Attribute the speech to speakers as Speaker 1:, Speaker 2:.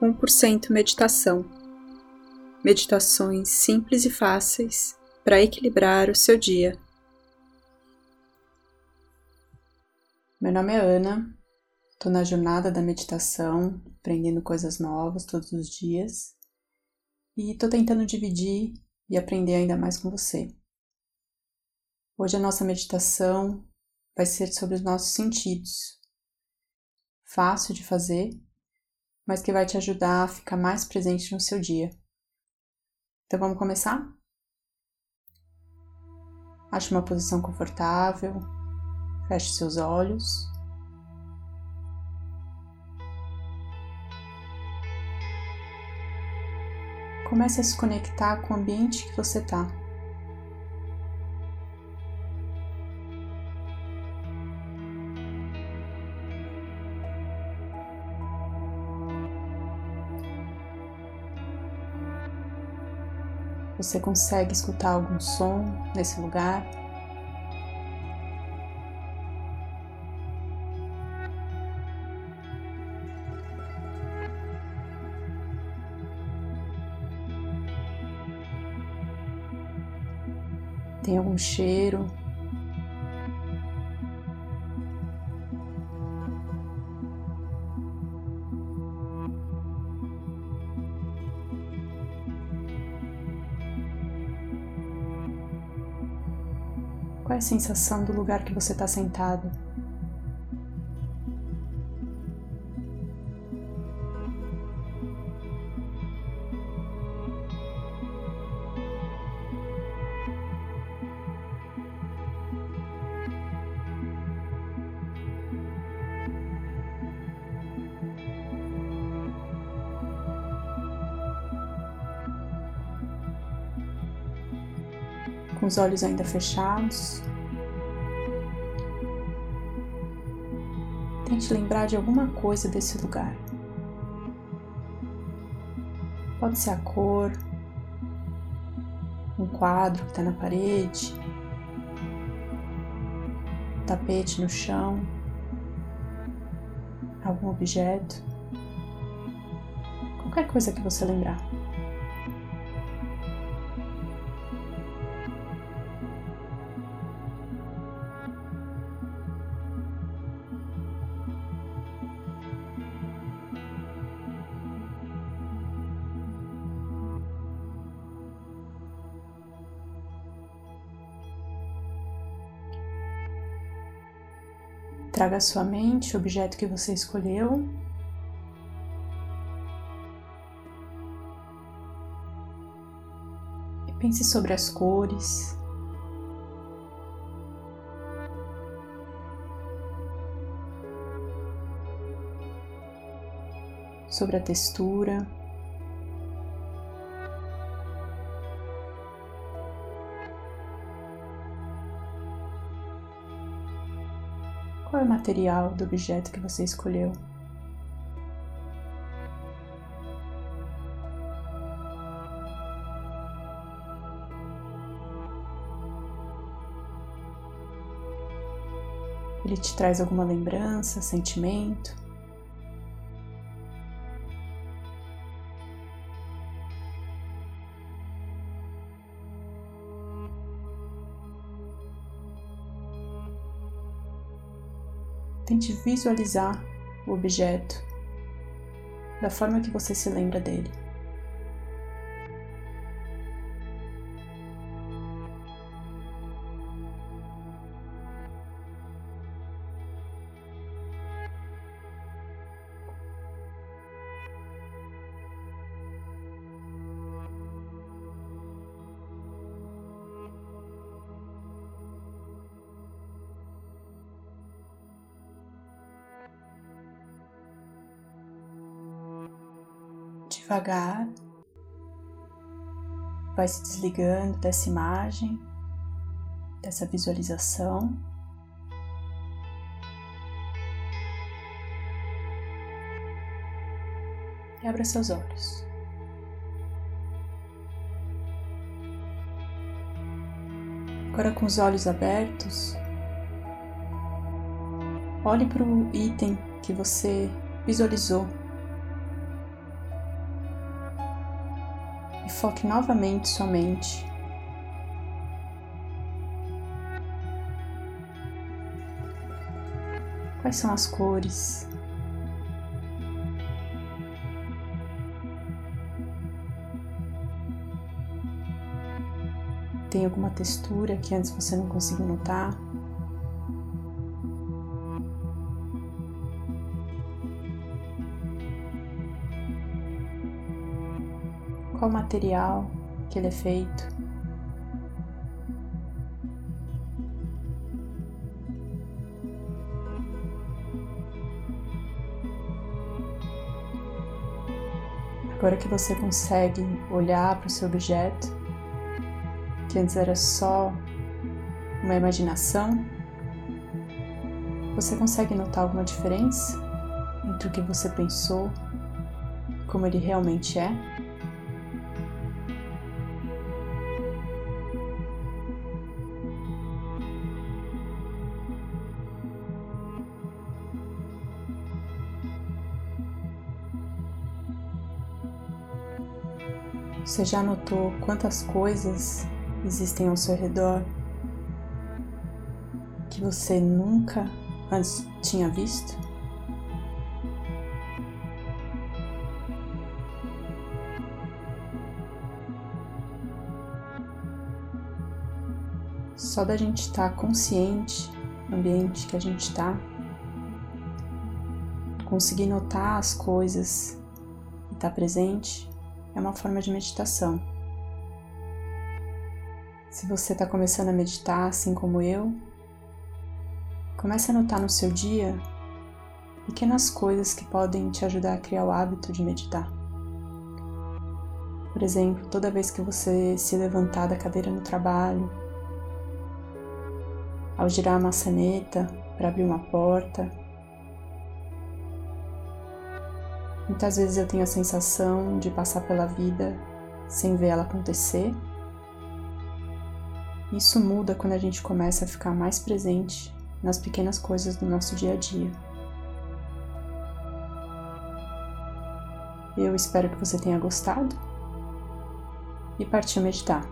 Speaker 1: 1% Meditação Meditações simples e fáceis para equilibrar o seu dia. Meu nome é Ana, estou na jornada da meditação, aprendendo coisas novas todos os dias e estou tentando dividir e aprender ainda mais com você. Hoje a nossa meditação vai ser sobre os nossos sentidos. Fácil de fazer mas que vai te ajudar a ficar mais presente no seu dia. Então vamos começar? Ache uma posição confortável, feche seus olhos. Comece a se conectar com o ambiente que você está. Você consegue escutar algum som nesse lugar? Tem algum cheiro? Qual é a sensação do lugar que você está sentado? Com os olhos ainda fechados. Tente lembrar de alguma coisa desse lugar. Pode ser a cor, um quadro que está na parede, tapete no chão, algum objeto, qualquer coisa que você lembrar. Traga à sua mente o objeto que você escolheu. E pense sobre as cores. Sobre a textura. Material do objeto que você escolheu? Ele te traz alguma lembrança, sentimento? Tente visualizar o objeto da forma que você se lembra dele. Devagar, vai se desligando dessa imagem, dessa visualização. E abra seus olhos. Agora, com os olhos abertos, olhe para o item que você visualizou. E foque novamente sua mente Quais são as cores? Tem alguma textura que antes você não conseguiu notar? Qual material que ele é feito? Agora que você consegue olhar para o seu objeto, que antes era só uma imaginação, você consegue notar alguma diferença entre o que você pensou e como ele realmente é? Você já notou quantas coisas existem ao seu redor que você nunca antes tinha visto? Só da gente estar consciente no ambiente que a gente está, conseguir notar as coisas e estar presente, é uma forma de meditação. Se você está começando a meditar assim como eu, comece a notar no seu dia pequenas coisas que podem te ajudar a criar o hábito de meditar. Por exemplo, toda vez que você se levantar da cadeira no trabalho, ao girar a maçaneta para abrir uma porta, Muitas vezes eu tenho a sensação de passar pela vida sem ver ela acontecer. Isso muda quando a gente começa a ficar mais presente nas pequenas coisas do nosso dia a dia. Eu espero que você tenha gostado e partiu meditar.